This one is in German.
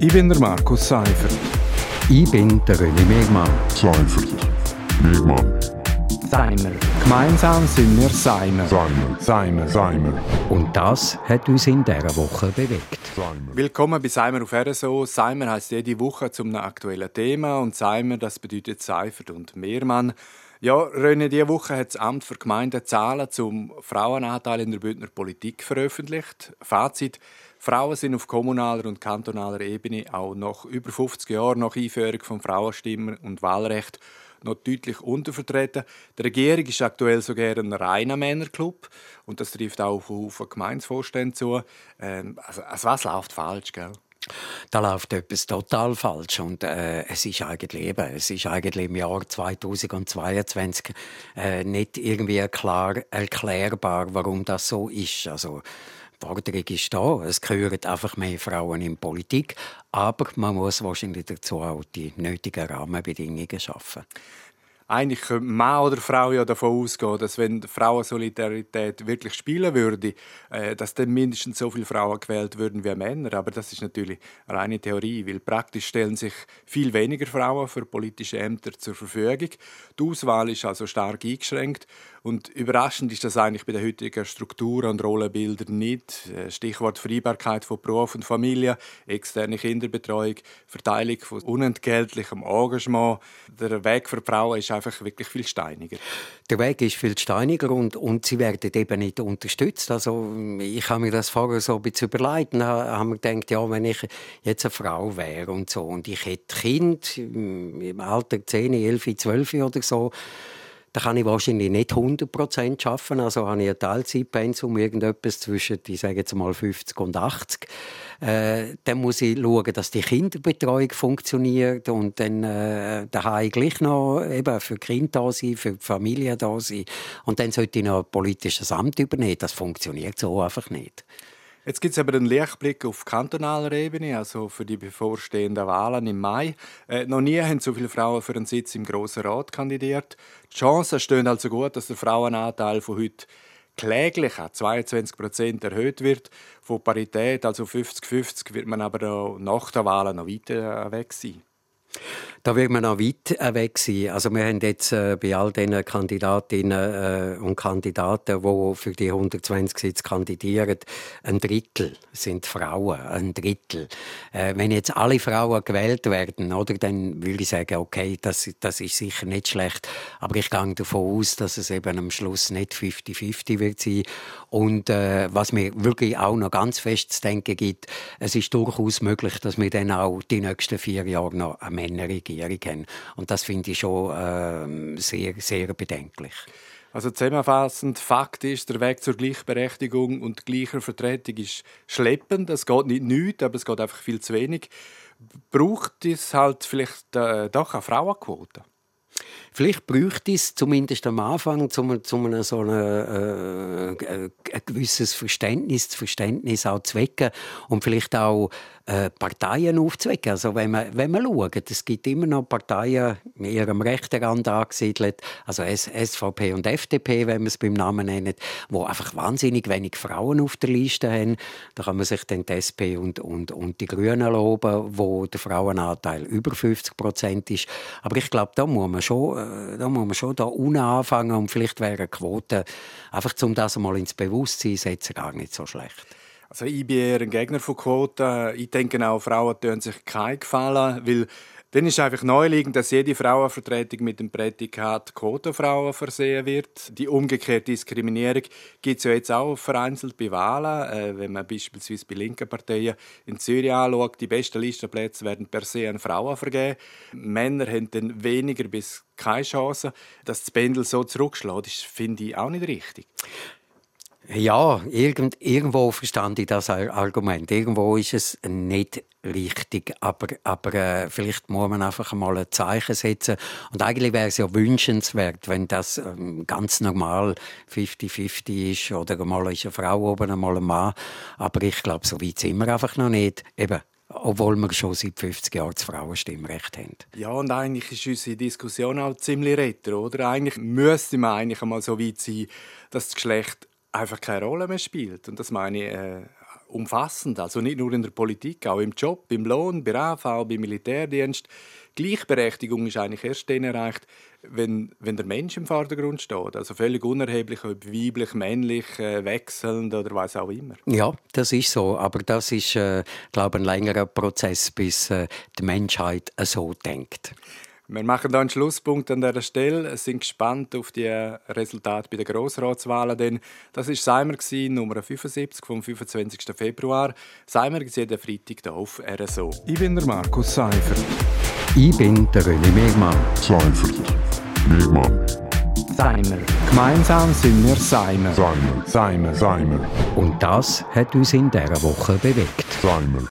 Ich bin der Markus Seifert. Ich bin der René Megmann. Seifert. Megmann. Seimer. Gemeinsam sind wir Seimer. Seimer. Seimer. Seimer. Und das hat uns in dieser Woche bewegt. Seimer. Willkommen bei Seimer auf RSO. Seimer heißt jede Woche zum aktuellen Thema und Seimer, das bedeutet Seifert und Mehrmann. Ja, René, diese Woche hat das Amt für Gemeinden Zahlen zum Frauenanteil in der Bündner Politik veröffentlicht. Fazit: Frauen sind auf kommunaler und kantonaler Ebene auch nach über 50 Jahren nach Einführung von Frauenstimmen und Wahlrecht noch deutlich untervertreten. Die Regierung ist aktuell sogar ein reiner Männerclub und das trifft auch auf Gemeinsvorstände zu. Ähm, also, also was läuft falsch, gell? Da läuft etwas total falsch und äh, es ist eigentlich eben, es ist eigentlich im Jahr 2022 äh, nicht irgendwie klar erklärbar, warum das so ist. Also die Forderung ist da, es gehören einfach mehr Frauen in Politik, aber man muss wahrscheinlich dazu auch die nötigen Rahmenbedingungen schaffen. Eigentlich könnte Mann oder Frau ja davon ausgehen, dass wenn Frauensolidarität wirklich spielen würde, äh, dass dann mindestens so viele Frauen gewählt würden wie Männer. Aber das ist natürlich eine reine Theorie, weil praktisch stellen sich viel weniger Frauen für politische Ämter zur Verfügung. Die Auswahl ist also stark eingeschränkt und überraschend ist das eigentlich bei den heutigen Strukturen und Rollenbildern nicht. Äh, Stichwort Freibarkeit von Beruf und Familie, externe Kinderbetreuung, Verteilung von unentgeltlichem Engagement. Der Weg für Frauen ist einfach wirklich viel steiniger. Der Weg ist viel steiniger und, und sie werden eben nicht unterstützt. Also ich habe mir das vorher so ein bisschen überlegt und habe mir gedacht, ja, wenn ich jetzt eine Frau wäre und so und ich hätte Kind im Alter 10, 11, 12 oder so, da kann ich wahrscheinlich nicht 100 Prozent arbeiten. Also habe ich ein Teilzeitpensum, irgendetwas zwischen, ich sage jetzt mal 50 und 80. Äh, dann muss ich schauen, dass die Kinderbetreuung funktioniert und dann äh, daheim gleich noch eben für Kinder da sein, für die Familie da sein. Und dann sollte ich noch ein politisches Amt übernehmen. Das funktioniert so einfach nicht. Jetzt gibt es aber einen Lichtblick auf kantonaler Ebene, also für die bevorstehenden Wahlen im Mai. Äh, noch nie haben so viele Frauen für einen Sitz im Grossen Rat kandidiert. Die Chancen stehen also gut, dass der Frauenanteil von heute kläglich an 22 Prozent erhöht wird. Von Parität, also 50-50, wird man aber nach der Wahl noch weiter weg sein. Da wird man noch weit äh, weg sein. Also wir haben jetzt äh, bei all den Kandidatinnen äh, und Kandidaten, die für die 120 Sitze kandidieren, ein Drittel sind Frauen, ein Drittel. Äh, wenn jetzt alle Frauen gewählt werden, oder, dann würde ich sagen, okay, das, das ist sicher nicht schlecht. Aber ich gehe davon aus, dass es eben am Schluss nicht 50-50 wird sein. Und äh, was mir wirklich auch noch ganz fest zu denken gibt, es ist durchaus möglich, dass wir dann auch die nächsten vier Jahre noch eine Männerregierung haben. Und das finde ich schon äh, sehr, sehr bedenklich. Also zusammenfassend, Fakt ist, der Weg zur Gleichberechtigung und gleicher Vertretung ist schleppend. Es geht nicht nichts, aber es geht einfach viel zu wenig. Braucht es halt vielleicht äh, doch eine Frauenquote? Vielleicht bräuchte es zumindest am Anfang, um, um so ein, äh, gewisses Verständnis, das Verständnis auch zu wecken und vielleicht auch äh, Parteien aufzuwecken. Also wenn man, wenn man schaut, es gibt immer noch Parteien in ihrem rechten Rand angesiedelt, also SVP und FDP, wenn man es beim Namen nennt, wo einfach wahnsinnig wenig Frauen auf der Liste haben. Da kann man sich dann die SP und, und, und die Grünen loben, wo der Frauenanteil über 50 Prozent ist. Aber ich glaube, da muss man schon, äh, da muss man schon da unten anfangen und vielleicht wäre eine Quote, einfach um das mal ins Bewusstsein zu setzen, gar nicht so schlecht. Also ich bin eher ein Gegner von Quoten. Ich denke auch, Frauen tun sich keinen Gefallen, weil dann ist einfach neuliegend, dass jede Frauenvertretung mit dem Prädikat Quotenfrauen versehen wird. Die umgekehrte Diskriminierung gibt es ja jetzt auch vereinzelt bei Wahlen. Äh, wenn man beispielsweise bei linken Parteien in Zürich anschaut, die besten Listenplätze werden per se an Frauen vergeben. Männer haben dann weniger bis keine Chance. Dass das Pendel so zurückschlägt, finde ich auch nicht richtig. Ja, irgend, irgendwo verstand ich das Argument. Irgendwo ist es nicht richtig. Aber, aber äh, vielleicht muss man einfach mal ein Zeichen setzen. Und eigentlich wäre es ja wünschenswert, wenn das ähm, ganz normal 50-50 ist. Oder mal ist eine Frau oben, mal ein Mann. Aber ich glaube, so weit sind wir einfach noch nicht. Eben, obwohl wir schon seit 50 Jahren das Frauenstimmrecht haben. Ja, und eigentlich ist unsere Diskussion auch ziemlich retro, oder? Eigentlich müsste man eigentlich einmal so weit sein, dass das Geschlecht einfach keine Rolle mehr spielt. Und das meine ich äh, umfassend, also nicht nur in der Politik, auch im Job, im Lohn, bei AV, beim Militärdienst. Gleichberechtigung ist eigentlich erst dann erreicht, wenn, wenn der Mensch im Vordergrund steht. Also völlig unerheblich, ob weiblich, männlich, äh, wechselnd oder was auch immer. Ja, das ist so. Aber das ist, äh, glaube ich, ein längerer Prozess, bis äh, die Menschheit so denkt. Wir machen hier einen Schlusspunkt an dieser Stelle. Sind gespannt auf die Resultate bei den Grossratswahlen. Denn das war Seimer, Nummer 75 vom 25. Februar. Seimer ist jeden Freitag hier auf RSO. Ich bin der Markus Seifert. Ich bin der René Megmann. Seifert. Megmann. Seimer. Gemeinsam sind wir Seimer. Seimer. Seimer. Seimer. Und das hat uns in dieser Woche bewegt. Seimer.